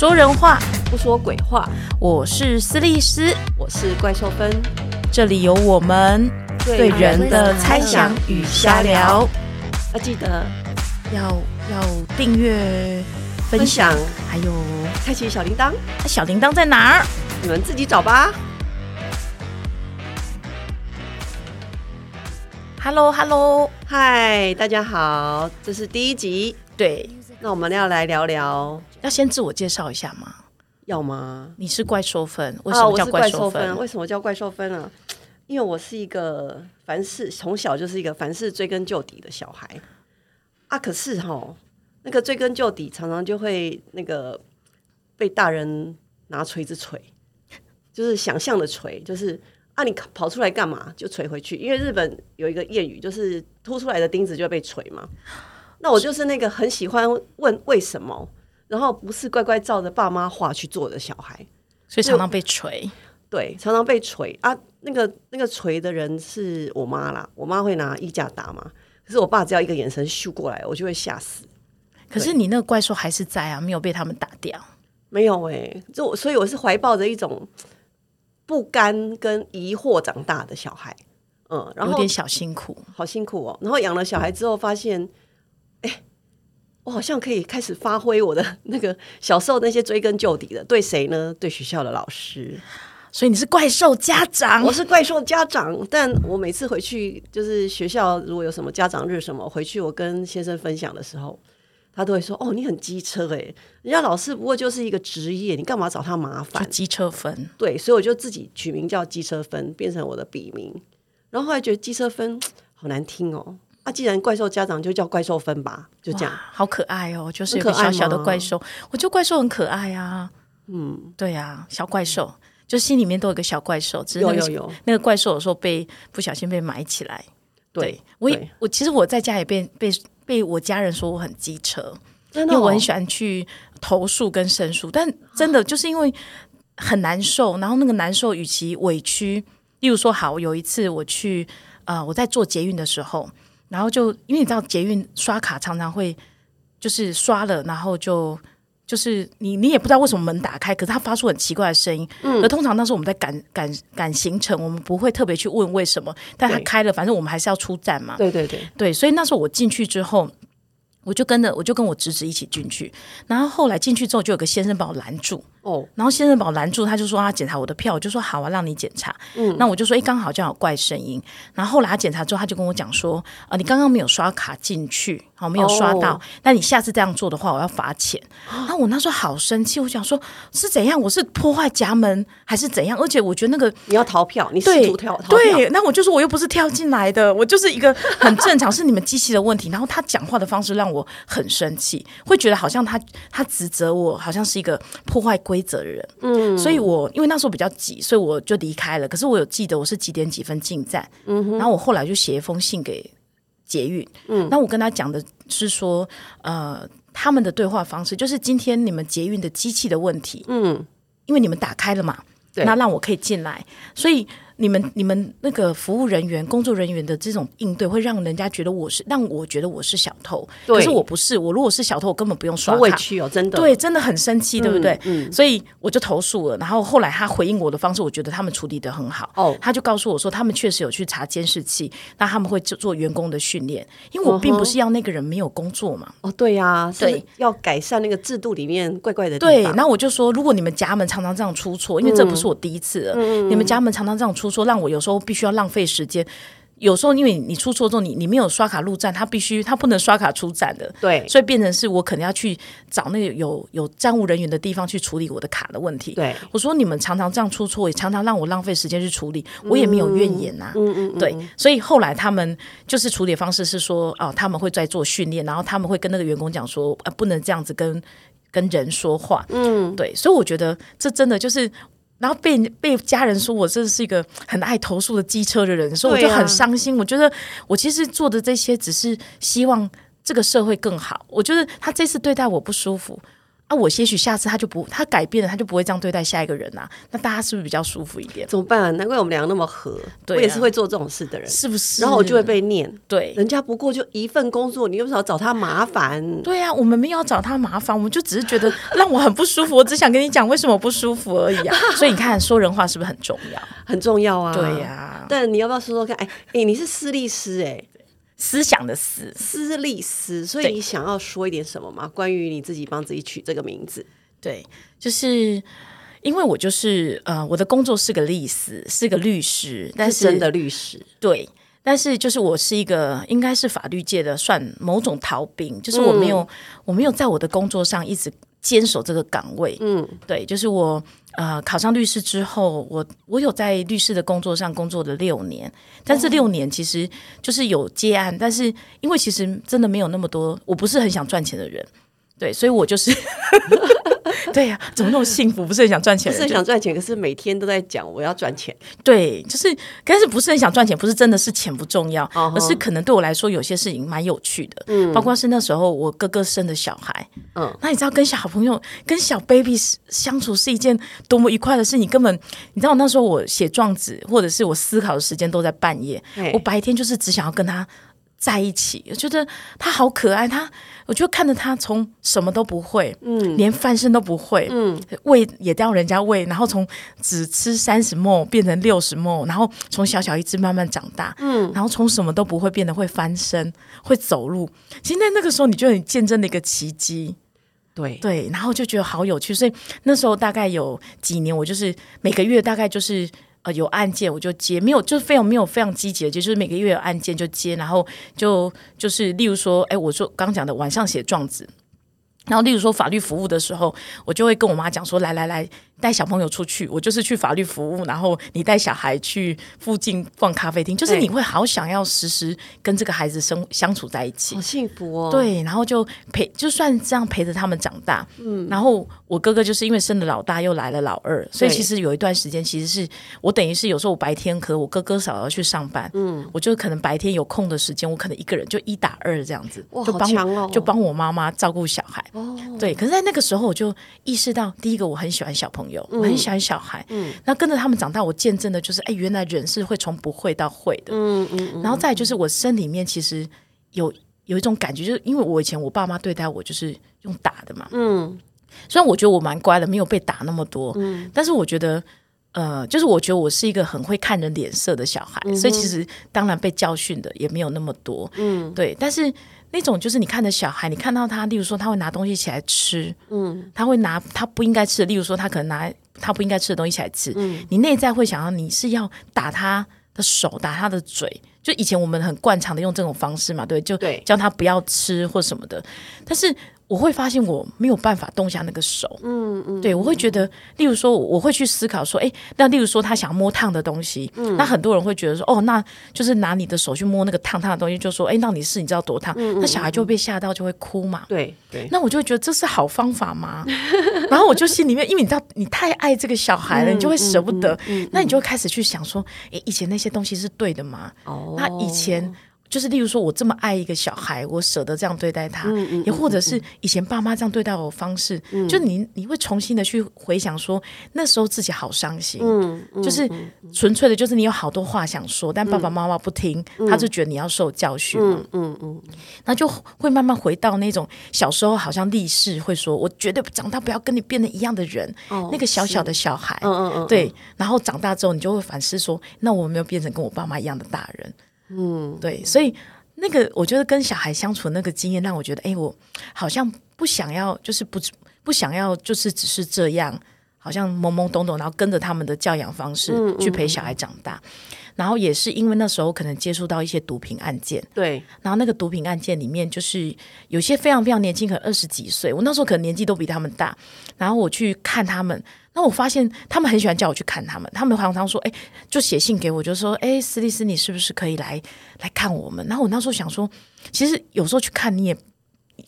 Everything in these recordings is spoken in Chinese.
说人话，不说鬼话。我是斯利斯，我是怪兽芬，这里有我们对人的猜想与瞎聊。要记得要要订阅、分享，还有开启小铃铛。小铃铛在哪儿？你们自己找吧。Hello，Hello，嗨，大家好，这是第一集。对，那我们要来聊聊，要先自我介绍一下吗？要吗？你是怪兽分，为什么叫怪兽分？为什么叫怪兽分呢？因为我是一个凡事从小就是一个凡事追根究底的小孩啊。可是哈，那个追根究底常常就会那个被大人拿锤子锤，就是想象的锤，就是啊，你跑出来干嘛？就锤回去。因为日本有一个谚语，就是凸出来的钉子就会被锤嘛。那我就是那个很喜欢问为什么，然后不是乖乖照着爸妈话去做的小孩，所以常常被锤。对，常常被锤啊！那个那个锤的人是我妈啦，我妈会拿衣架打嘛。可是我爸只要一个眼神咻过来，我就会吓死。可是你那个怪兽还是在啊，没有被他们打掉。没有哎，就所以我是怀抱着一种不甘跟疑惑长大的小孩。嗯，然后有点小辛苦，好辛苦哦。然后养了小孩之后，发现。我好像可以开始发挥我的那个小时候那些追根究底的，对谁呢？对学校的老师。所以你是怪兽家长，我是怪兽家长。但我每次回去，就是学校如果有什么家长日什么，回去我跟先生分享的时候，他都会说：“哦，你很机车哎，人家老师不过就是一个职业，你干嘛找他麻烦？”机车分对，所以我就自己取名叫机车分，变成我的笔名。然后后来觉得机车分好难听哦。啊，既然怪兽家长就叫怪兽分吧，就这样，好可爱哦，就是有个小小的怪兽。我觉得怪兽很可爱啊，嗯，对呀，小怪兽，就心里面都有个小怪兽，只是那个那个怪兽有时候被不小心被埋起来。对我也我其实我在家也被被被我家人说我很机车，因为我很喜欢去投诉跟申诉，但真的就是因为很难受，然后那个难受与其委屈，例如说，好有一次我去呃我在做捷运的时候。然后就因为你知道捷运刷卡常常会就是刷了，然后就就是你你也不知道为什么门打开，可是它发出很奇怪的声音。嗯，而通常当时我们在赶赶赶行程，我们不会特别去问为什么，但它开了，反正我们还是要出站嘛。对对对对，所以那时候我进去之后。我就跟着，我就跟我侄子一起进去，然后后来进去之后，就有个先生把我拦住。哦，然后先生把我拦住，他就说他检查我的票，我就说好啊，让你检查。嗯，那我就说，哎，刚好这样有怪声音。然后后来他检查之后，他就跟我讲说，啊，你刚刚没有刷卡进去，好，没有刷到。那你下次这样做的话，我要罚钱。然后我那时候好生气，我想说，是怎样？我是破坏夹门还是怎样？而且我觉得那个你要逃票，你试图跳，对，那我就说我又不是跳进来的，我就是一个很正常，是你们机器的问题。然后他讲话的方式让我很生气，会觉得好像他他指责我，好像是一个破坏规则的人。嗯，所以我因为那时候比较急，所以我就离开了。可是我有记得我是几点几分进站，嗯，然后我后来就写一封信给捷运，嗯，那我跟他讲的是说，呃，他们的对话方式就是今天你们捷运的机器的问题，嗯，因为你们打开了嘛，那让我可以进来，所以。你们你们那个服务人员、工作人员的这种应对，会让人家觉得我是让我觉得我是小偷，可是我不是。我如果是小偷，我根本不用刷卡。委屈哦，真的，对，真的很生气，对不对？嗯。所以我就投诉了，然后后来他回应我的方式，我觉得他们处理的很好。哦。他就告诉我说，他们确实有去查监视器，那他们会做做员工的训练，因为我并不是要那个人没有工作嘛。哦，对呀，对，要改善那个制度里面怪怪的。对，然后我就说，如果你们家门常常这样出错，因为这不是我第一次了，你们家门常常这样出错，让我有时候。必须要浪费时间，有时候因为你出错之后，你你没有刷卡入站，他必须他不能刷卡出站的，对，所以变成是我可能要去找那个有有站务人员的地方去处理我的卡的问题。对，我说你们常常这样出错，也常常让我浪费时间去处理，我也没有怨言呐。嗯嗯，对，所以后来他们就是处理方式是说，哦，他们会在做训练，然后他们会跟那个员工讲说，呃，不能这样子跟跟人说话。嗯，对，所以我觉得这真的就是。然后被被家人说我真的是一个很爱投诉的机车的人，所以我就很伤心。我觉得我其实做的这些只是希望这个社会更好。我觉得他这次对待我不舒服啊，我些许下次他就不，他改变了，他就不会这样对待下一个人啊。那大家是不是比较舒服一点？怎么办？难怪我们两个那么合。我也是会做这种事的人，是不是？然后我就会被念。对，人家不过就一份工作，你又不要找他麻烦。对啊，我们没有找他麻烦，我们就只是觉得 让我很不舒服。我只想跟你讲为什么不舒服而已啊。所以你看，说人话是不是很重要？很重要啊。对呀。但你要不要说说看？哎哎，你是私立师哎。思想的思，思利思，所以你想要说一点什么吗？关于你自己帮自己取这个名字？对，就是因为我就是呃，我的工作是个律师，是个律师，但是真的律师。对，但是就是我是一个应该是法律界的算某种逃兵，就是我没有我没有在我的工作上一直坚守这个岗位。嗯，对，就是我。呃，考上律师之后，我我有在律师的工作上工作了六年，但这六年其实就是有接案，但是因为其实真的没有那么多，我不是很想赚钱的人，对，所以我就是。对呀，怎么那么幸福？不是很想赚钱，不是很想赚钱，可是每天都在讲我要赚钱。对，就是，但是不是很想赚钱？不是真的是钱不重要，而是可能对我来说有些事情蛮有趣的。嗯，包括是那时候我哥哥生的小孩。嗯，那你知道跟小朋友、跟小 baby 相处是一件多么愉快的事？你根本你知道那时候我写状子或者是我思考的时间都在半夜，我白天就是只想要跟他。在一起，我觉得他好可爱。他，我就看着他从什么都不会，嗯，连翻身都不会，嗯，喂也要人家喂，然后从只吃三十沫变成六十沫，然后从小小一只慢慢长大，嗯，然后从什么都不会变得会翻身、会走路。其实在那个时候，你就很见证了一个奇迹，对对，然后就觉得好有趣。所以那时候大概有几年，我就是每个月大概就是。呃，有案件我就接，没有就是非常没有非常积极的，就是每个月有案件就接，然后就就是例如说，哎，我说刚讲的晚上写状子，然后例如说法律服务的时候，我就会跟我妈讲说，来来来。带小朋友出去，我就是去法律服务，然后你带小孩去附近逛咖啡厅，就是你会好想要时时跟这个孩子生相处在一起，好幸福哦。对，然后就陪，就算这样陪着他们长大。嗯，然后我哥哥就是因为生了老大，又来了老二，所以其实有一段时间，其实是我等于是有时候我白天可能我哥哥嫂要去上班，嗯，我就可能白天有空的时间，我可能一个人就一打二这样子，就帮就帮我妈妈照顾小孩。哦，对，可是在那个时候我就意识到，第一个我很喜欢小朋友。我很喜欢小孩，嗯，那跟着他们长大，我见证的就是，哎，原来人是会从不会到会的，嗯嗯，然后再就是我身里面其实有有一种感觉，就是因为我以前我爸妈对待我就是用打的嘛，嗯，虽然我觉得我蛮乖的，没有被打那么多，嗯，但是我觉得，呃，就是我觉得我是一个很会看人脸色的小孩，所以其实当然被教训的也没有那么多，嗯，对，但是。那种就是你看着小孩，你看到他，例如说他会拿东西起来吃，嗯，他会拿他不应该吃的，例如说他可能拿他不应该吃的东西起来吃，嗯，你内在会想要你是要打他的手，打他的嘴，就以前我们很惯常的用这种方式嘛，对，就叫他不要吃或什么的，但是。我会发现我没有办法动下那个手，嗯嗯，对我会觉得，例如说，我会去思考说，哎，那例如说他想摸烫的东西，嗯，那很多人会觉得说，哦，那就是拿你的手去摸那个烫烫的东西，就说，哎，那你是你知道多烫，那小孩就被吓到就会哭嘛，对对，那我就会觉得这是好方法吗？然后我就心里面，因为你知道你太爱这个小孩了，你就会舍不得，那你就会开始去想说，哎，以前那些东西是对的吗？哦，那以前。就是例如说，我这么爱一个小孩，我舍得这样对待他，也或者是以前爸妈这样对待我的方式，就你你会重新的去回想说，那时候自己好伤心，就是纯粹的，就是你有好多话想说，但爸爸妈妈不听，他就觉得你要受教训嘛，嗯嗯，那就会慢慢回到那种小时候好像立誓会说，我绝对长大不要跟你变得一样的人，那个小小的小孩，嗯嗯嗯，对，然后长大之后你就会反思说，那我没有变成跟我爸妈一样的大人。嗯，对，所以那个我觉得跟小孩相处那个经验，让我觉得，哎，我好像不想要，就是不不想要，就是只是这样，好像懵懵懂懂，然后跟着他们的教养方式去陪小孩长大。然后也是因为那时候可能接触到一些毒品案件，对，然后那个毒品案件里面，就是有些非常非常年轻，可能二十几岁，我那时候可能年纪都比他们大，然后我去看他们。那我发现他们很喜欢叫我去看他们，他们常常说：“哎，就写信给我，就说：‘哎，斯利斯，你是不是可以来来看我们？’然后我那时候想说，其实有时候去看你也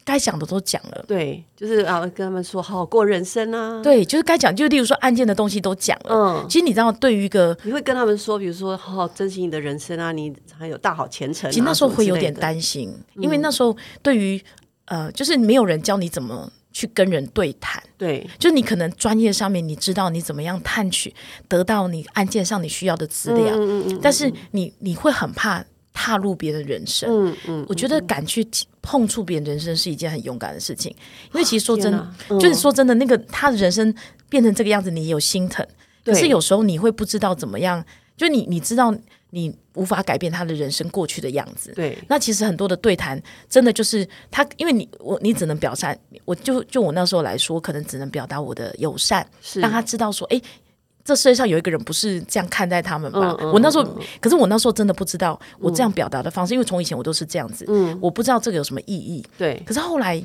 该讲的都讲了，对，就是啊，跟他们说好好过人生啊，对，就是该讲，就例如说案件的东西都讲了。嗯，其实你知道，对于一个你会跟他们说，比如说好好珍惜你的人生啊，你还有大好前程。其实那时候会有点担心，因为那时候对于呃，就是没有人教你怎么。去跟人对谈。对，就你可能专业上面你知道你怎么样探取得到你案件上你需要的资料，嗯嗯但是你你会很怕踏入别人的人生。嗯嗯，我觉得敢去碰触别人人生是一件很勇敢的事情，因为其实说真的，就是说真的，那个他的人生变成这个样子，你有心疼，可是有时候你会不知道怎么样，就你你知道。你无法改变他的人生过去的样子。对，那其实很多的对谈，真的就是他，因为你我你只能表善，我就就我那时候来说，可能只能表达我的友善，让他知道说，哎，这世界上有一个人不是这样看待他们吧？我那时候，可是我那时候真的不知道我这样表达的方式，因为从以前我都是这样子，嗯，我不知道这个有什么意义。对，可是后来，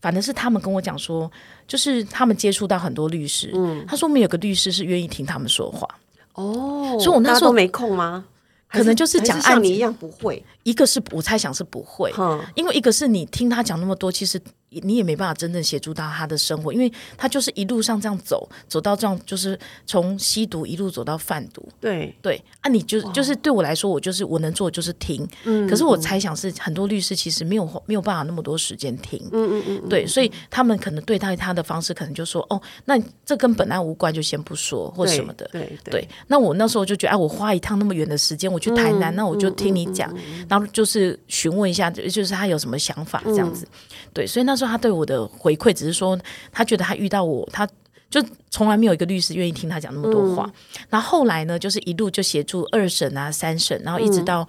反正是他们跟我讲说，就是他们接触到很多律师，嗯，他说我们有个律师是愿意听他们说话。哦，所以我那时候没空吗？可能就是讲像你一样不会，一个是我猜想是不会，嗯因为一个是你听他讲那么多，其实。你也没办法真正协助到他的生活，因为他就是一路上这样走，走到这样，就是从吸毒一路走到贩毒。对对，啊，你就就是对我来说，我就是我能做就是听。嗯。可是我猜想是很多律师其实没有没有办法那么多时间听。嗯嗯嗯。对，所以他们可能对待他的方式，可能就说哦，那这跟本案无关，就先不说或什么的。对对。那我那时候就觉得，哎，我花一趟那么远的时间，我去台南，那我就听你讲，然后就是询问一下，就是他有什么想法这样子。对，所以那时候他对我的回馈只是说，他觉得他遇到我，他就从来没有一个律师愿意听他讲那么多话。然后后来呢，就是一路就协助二审啊、三审，然后一直到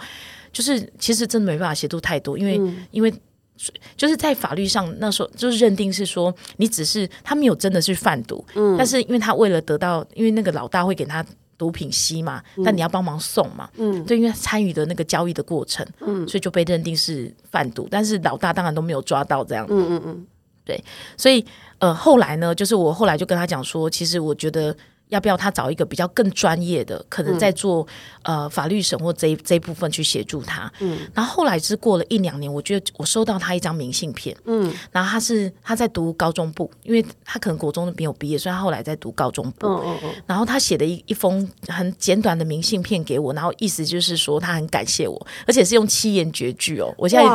就是其实真的没办法协助太多，因为因为就是在法律上那时候就是认定是说，你只是他没有真的是贩毒，嗯，但是因为他为了得到，因为那个老大会给他。毒品吸嘛，但你要帮忙送嘛，嗯，对，因为参与的那个交易的过程，嗯，所以就被认定是贩毒，但是老大当然都没有抓到这样，嗯嗯嗯，对，所以呃后来呢，就是我后来就跟他讲说，其实我觉得。要不要他找一个比较更专业的，可能在做呃法律审或这这一部分去协助他？嗯，然后后来是过了一两年，我觉得我收到他一张明信片，嗯，然后他是他在读高中部，因为他可能国中没有毕业，所以他后来在读高中部，嗯嗯嗯，然后他写的一一封很简短的明信片给我，然后意思就是说他很感谢我，而且是用七言绝句哦，我现在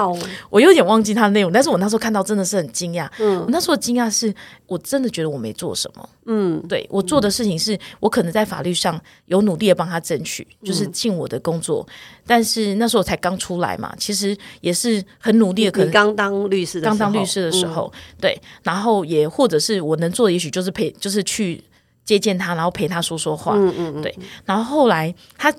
我有点忘记他的内容，但是我那时候看到真的是很惊讶，嗯，我那时候惊讶是我真的觉得我没做什么，嗯，对我做的事情。是我可能在法律上有努力的帮他争取，就是尽我的工作，但是那时候才刚出来嘛，其实也是很努力的。可能刚当律师，刚当律师的时候，对，然后也或者是我能做的，也许就是陪，就是去接见他，然后陪他说说话，嗯嗯，对。然后后来他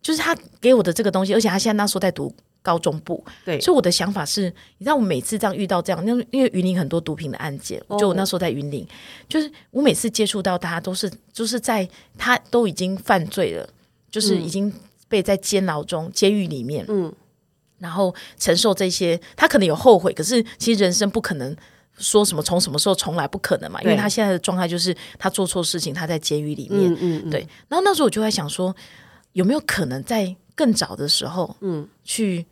就是他给我的这个东西，而且他现在那时候在读。高中部，对，所以我的想法是，你知道，我每次这样遇到这样，因为因为云林很多毒品的案件，就我那时候在云林，就是我每次接触到他，都是就是在他都已经犯罪了，就是已经被在监牢中、监狱里面，嗯，然后承受这些，他可能有后悔，可是其实人生不可能说什么从什么时候从来，不可能嘛，因为他现在的状态就是他做错事情，他在监狱里面，嗯嗯，对。然后那时候我就在想说，有没有可能在更早的时候，嗯，去。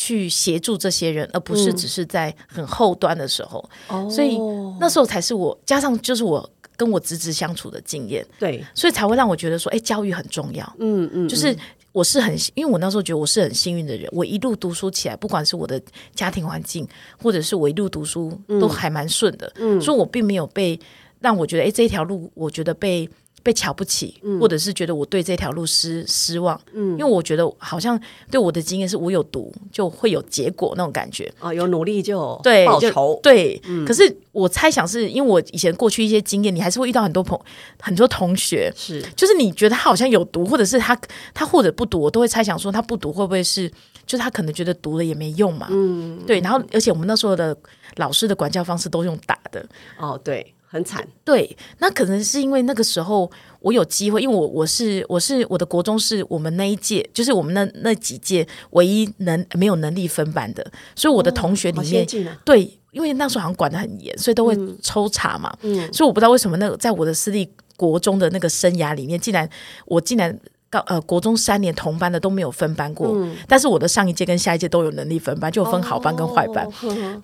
去协助这些人，而不是只是在很后端的时候，所以那时候才是我加上就是我跟我侄子相处的经验，对，所以才会让我觉得说，哎，教育很重要，嗯嗯，就是我是很，因为我那时候觉得我是很幸运的人，我一路读书起来，不管是我的家庭环境，或者是我一路读书都还蛮顺的，嗯，所以我并没有被让我觉得，哎，这一条路，我觉得被。被瞧不起，或者是觉得我对这条路失失望，嗯，因为我觉得好像对我的经验是我有毒就会有结果那种感觉啊，有努力就。对报仇。对，可是我猜想是因为我以前过去一些经验，你还是会遇到很多朋很多同学是，就是你觉得他好像有毒，或者是他他或者不读，我都会猜想说他不读会不会是，就是他可能觉得读了也没用嘛，嗯，对，然后而且我们那时候的老师的管教方式都用打的哦，对。很惨，对，那可能是因为那个时候我有机会，因为我我是我是我的国中是我们那一届，就是我们那那几届唯一能没有能力分班的，所以我的同学里面，对，因为那时候好像管的很严，所以都会抽查嘛，嗯，所以我不知道为什么那个在我的私立国中的那个生涯里面，竟然我竟然。高呃，国中三年同班的都没有分班过，但是我的上一届跟下一届都有能力分班，就分好班跟坏班。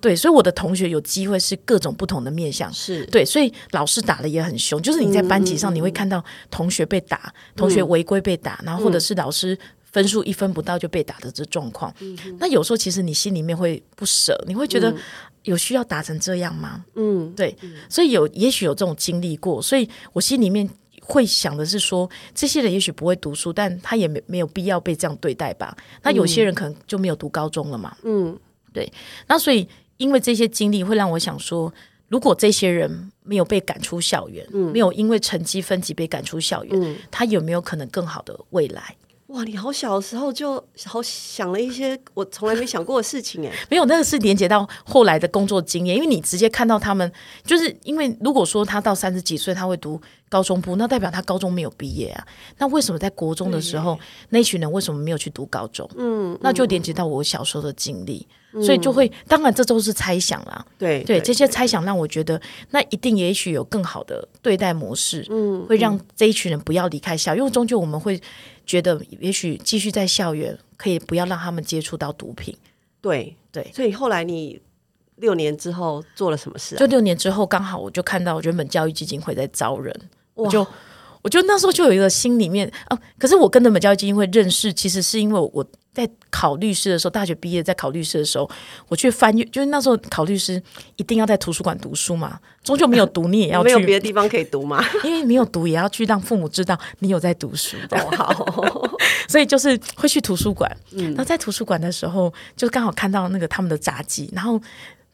对，所以我的同学有机会是各种不同的面相，是。对，所以老师打的也很凶，就是你在班级上你会看到同学被打，同学违规被打，然后或者是老师分数一分不到就被打的这状况。那有时候其实你心里面会不舍，你会觉得有需要打成这样吗？嗯，对，所以有也许有这种经历过，所以我心里面会想的是说，这些人也许不会读书，但他也没没有必要被这样对待吧？那有些人可能就没有读高中了嘛？嗯，对，那所以因为这些经历会让我想说。如果这些人没有被赶出校园，没有因为成绩分级被赶出校园，他有没有可能更好的未来？哇，你好小的时候就好想了一些我从来没想过的事情哎，没有那个是连接到后来的工作经验，因为你直接看到他们，就是因为如果说他到三十几岁他会读高中部，那代表他高中没有毕业啊。那为什么在国中的时候那群人为什么没有去读高中？嗯，那就连接到我小时候的经历。所以就会，当然这都是猜想啦。对对，这些猜想让我觉得，那一定也许有更好的对待模式，嗯，会让这一群人不要离开校，因为终究我们会觉得，也许继续在校园，可以不要让他们接触到毒品。对对，所以后来你六年之后做了什么事？就六年之后，刚好我就看到原本教育基金会在招人，我就我就那时候就有一个心里面啊，可是我跟人本教育基金会认识，其实是因为我。在考律师的时候，大学毕业在考律师的时候，我去翻阅，就是那时候考律师一定要在图书馆读书嘛，终究没有读，你也要去没有别的地方可以读吗？因为没有读，也要去让父母知道你有在读书。好，所以就是会去图书馆。嗯，那在图书馆的时候，就刚好看到那个他们的杂技，然后。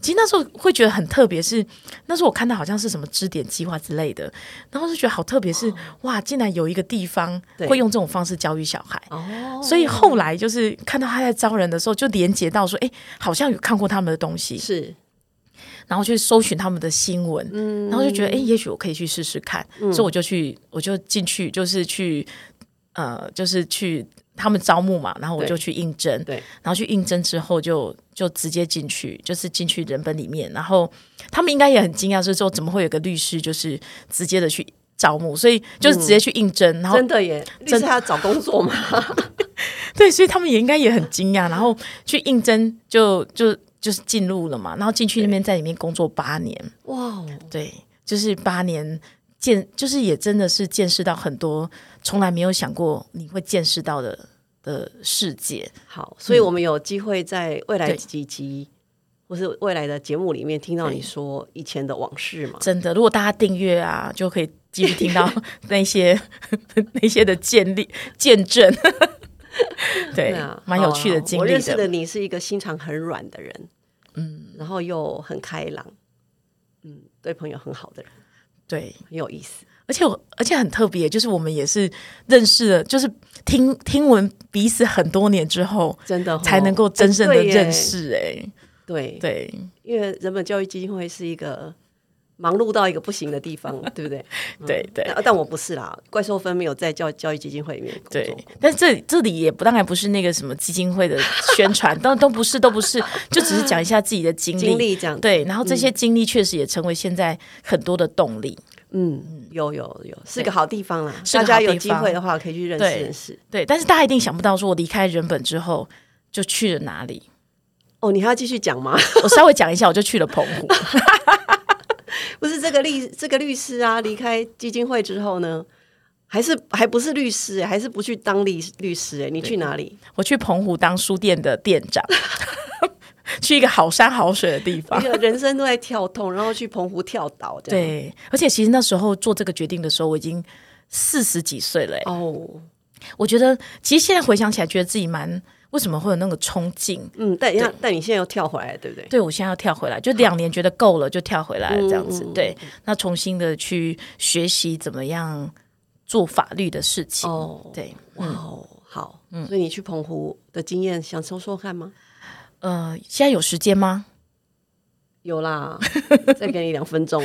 其实那时候会觉得很特别，是那时候我看到好像是什么支点计划之类的，然后就觉得好特别，是哇，竟然有一个地方会用这种方式教育小孩。哦，所以后来就是看到他在招人的时候，就连接到说，哎，好像有看过他们的东西，是，然后去搜寻他们的新闻，嗯，然后就觉得，哎，也许我可以去试试看，所以我就去，我就进去，就是去，呃，就是去。他们招募嘛，然后我就去应征，对，然后去应征之后就就直接进去，就是进去人本里面，然后他们应该也很惊讶，是说怎么会有个律师就是直接的去招募，所以就是直接去应征，然后真的耶，律师他找工作嘛，对，所以他们也应该也很惊讶，然后去应征就就就是进入了嘛，然后进去那边在里面工作八年，哇，对，就是八年。见就是也真的是见识到很多从来没有想过你会见识到的的世界。好，所以我们有机会在未来几集或是未来的节目里面听到你说以前的往事嘛？真的，如果大家订阅啊，就可以继续听到 那些 那些的建立见证。对啊，蛮有趣的经历。我认识的你是一个心肠很软的人，嗯，然后又很开朗，嗯，对朋友很好的人。对，很有意思，而且我而且很特别，就是我们也是认识了，就是听听闻彼此很多年之后，真的才能够真正的认识。哎，对对，因为人本教育基金会是一个。忙碌到一个不行的地方，对不对？对对，但我不是啦。怪兽分没有在教教育基金会里面工作，但这这里也不当然不是那个什么基金会的宣传，都都不是，都不是，就只是讲一下自己的经历，经历这样。对，然后这些经历确实也成为现在很多的动力。嗯，有有有，是个好地方啦。大家有机会的话可以去认识认识。对，但是大家一定想不到，说我离开人本之后就去了哪里？哦，你还要继续讲吗？我稍微讲一下，我就去了澎湖。不是这个律这个律师啊，离开基金会之后呢，还是还不是律师，还是不去当律律师？哎，你去哪里？我去澎湖当书店的店长，去一个好山好水的地方。人生都在跳动，然后去澎湖跳岛。对，而且其实那时候做这个决定的时候，我已经四十几岁了。哦，我觉得其实现在回想起来，觉得自己蛮。为什么会有那个冲劲？嗯，但但你现在又跳回来，对不对？对，我现在要跳回来，就两年觉得够了，就跳回来这样子。对，那重新的去学习怎么样做法律的事情。哦，对，哇，好，嗯，所以你去澎湖的经验想说说看吗？呃，现在有时间吗？有啦，再给你两分钟。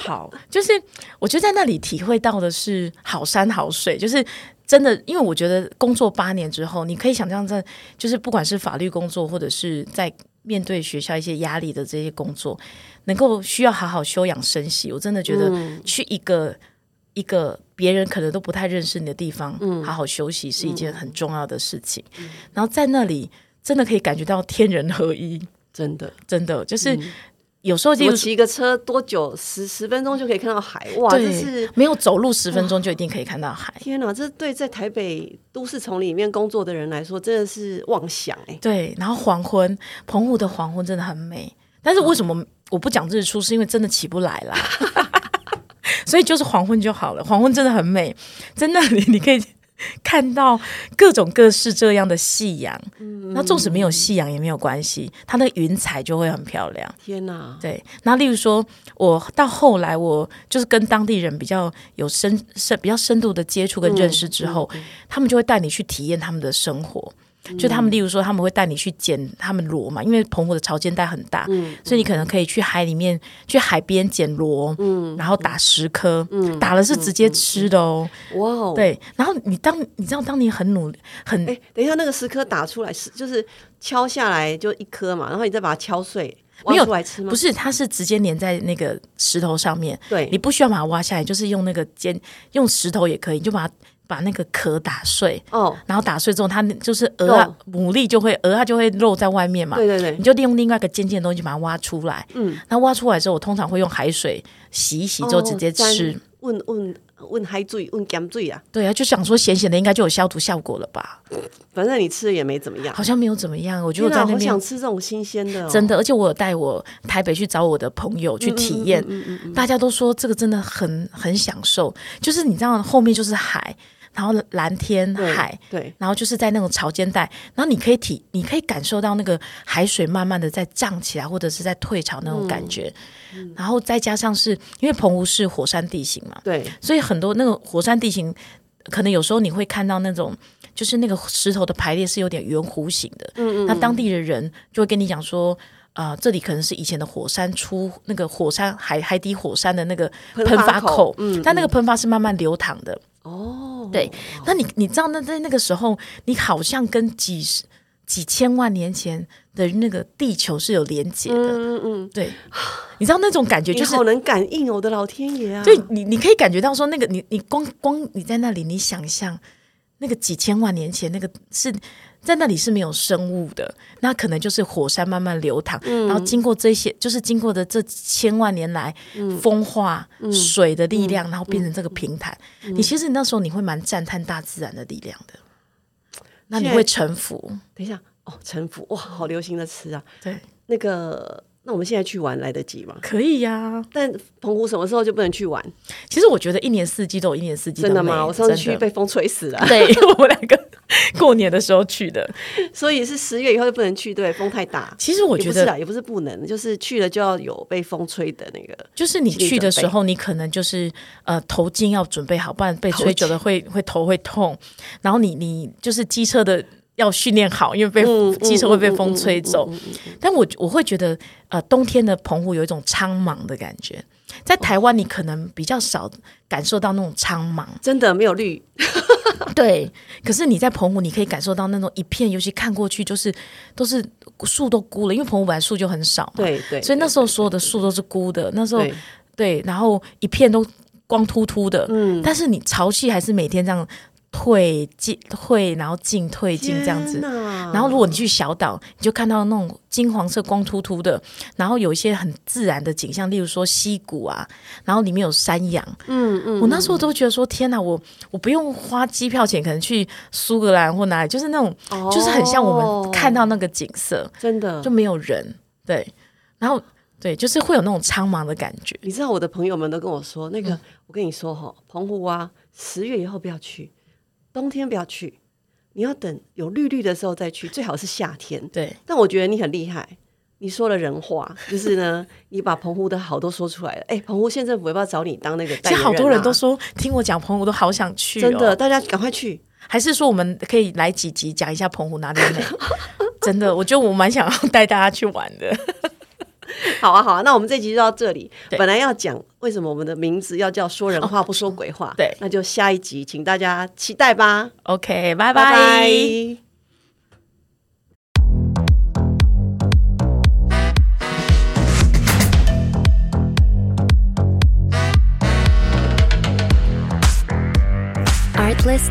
好，就是我觉得在那里体会到的是好山好水，就是。真的，因为我觉得工作八年之后，你可以想象在，就是不管是法律工作，或者是在面对学校一些压力的这些工作，能够需要好好休养生息。我真的觉得去一个一个别人可能都不太认识你的地方，好好休息是一件很重要的事情。然后在那里，真的可以感觉到天人合一，真的，真的就是有时候就骑个车多久十十分钟就可以看到海，哇！这是没有走路十分钟就一定可以看到海。天哪，这对在台北都市丛林里面工作的人来说真的是妄想哎。对，然后黄昏，澎湖的黄昏真的很美，但是为什么我不讲日出？是因为真的起不来啦。所以就是黄昏就好了。黄昏真的很美，在那里你可以。看到各种各式这样的夕阳，那纵使没有夕阳也没有关系，它的云彩就会很漂亮。天哪！对，那例如说，我到后来，我就是跟当地人比较有深深、比较深度的接触跟认识之后，他们就会带你去体验他们的生活。就他们，例如说，他们会带你去捡他们螺嘛，因为澎湖的潮间带很大，所以你可能可以去海里面，去海边捡螺，嗯，然后打十颗，嗯，打了是直接吃的哦，哇哦，对，然后你当你知道，当你很努力，很哎，等一下那个十颗打出来是就是敲下来就一颗嘛，然后你再把它敲碎，没有来吃吗？不是，它是直接粘在那个石头上面，对，你不需要把它挖下来，就是用那个尖，用石头也可以，你就把它。把那个壳打碎，哦，然后打碎之后，它就是鹅啊，牡蛎就会鹅它就会露在外面嘛。对对对，你就利用另外一个尖尖的东西把它挖出来。嗯，那挖出来之后，我通常会用海水洗一洗，之后直接吃。问问问海水，问咸水啊？对啊，就想说咸咸的应该就有消毒效果了吧？反正你吃也没怎么样，好像没有怎么样。我觉得在那边想吃这种新鲜的，真的。而且我有带我台北去找我的朋友去体验，大家都说这个真的很很享受。就是你知道后面就是海。然后蓝天海，对，然后就是在那种潮间带，然后你可以体，你可以感受到那个海水慢慢的在涨起来，或者是在退潮那种感觉。然后再加上是因为澎湖是火山地形嘛，对，所以很多那个火山地形，可能有时候你会看到那种，就是那个石头的排列是有点圆弧形的。嗯嗯。那当地的人就会跟你讲说，啊，这里可能是以前的火山出那个火山海海底火山的那个喷发口，嗯，它那个喷发是慢慢流淌的。哦，对，那你你知道，那在那个时候，你好像跟几十几千万年前的那个地球是有连接的，嗯嗯，对，你知道那种感觉就是好能感应，我的老天爷啊！对，你你可以感觉到说，那个你你光光你在那里，你想象那个几千万年前那个是。在那里是没有生物的，那可能就是火山慢慢流淌，然后经过这些，就是经过的这千万年来风化水的力量，然后变成这个平坦。你其实那时候你会蛮赞叹大自然的力量的，那你会臣服。等一下哦，臣服哇，好流行的词啊！对，那个。那我们现在去玩来得及吗？可以呀，但澎湖什么时候就不能去玩？其实我觉得一年四季都有一年四季真的吗？我上次去被风吹死了。对，我们两个 过年的时候去的，所以是十月以后就不能去，对，风太大。其实我觉得也不是不能，就是去了就要有被风吹的那个。就是你去的时候，你可能就是呃头巾要准备好，不然被吹久了会会头会痛。然后你你就是机车的。要训练好，因为被机车会被风吹走。但我我会觉得，呃，冬天的澎湖有一种苍茫的感觉。在台湾，你可能比较少感受到那种苍茫，真的没有绿。对，可是你在澎湖，你可以感受到那种一片，尤其看过去就是都是树都枯了，因为澎湖本来树就很少嘛。对对，所以那时候所有的树都是枯的。那时候对，然后一片都光秃秃的。嗯，但是你潮气还是每天这样。退进退，然后进退进这样子。然后如果你去小岛，你就看到那种金黄色、光秃秃的，然后有一些很自然的景象，例如说溪谷啊，然后里面有山羊。嗯嗯。我那时候都觉得说，天哪，我我不用花机票钱，可能去苏格兰或哪里，就是那种，就是很像我们看到那个景色，真的就没有人。对，然后对，就是会有那种苍茫的感觉。你知道，我的朋友们都跟我说，那个我跟你说哈，澎湖啊，十月以后不要去。冬天不要去，你要等有绿绿的时候再去，最好是夏天。对，但我觉得你很厉害，你说了人话，就是呢，你把澎湖的好都说出来了。哎，澎湖县政府要不要找你当那个？其实好多人都说，听我讲澎湖都好想去，真的，大家赶快去。还是说我们可以来几集讲一下澎湖哪里美？真的，我觉得我蛮想要带大家去玩的。好啊，好啊，那我们这集就到这里。本来要讲为什么我们的名字要叫说人话不说鬼话，对，那就下一集，请大家期待吧。OK，拜拜。Artlist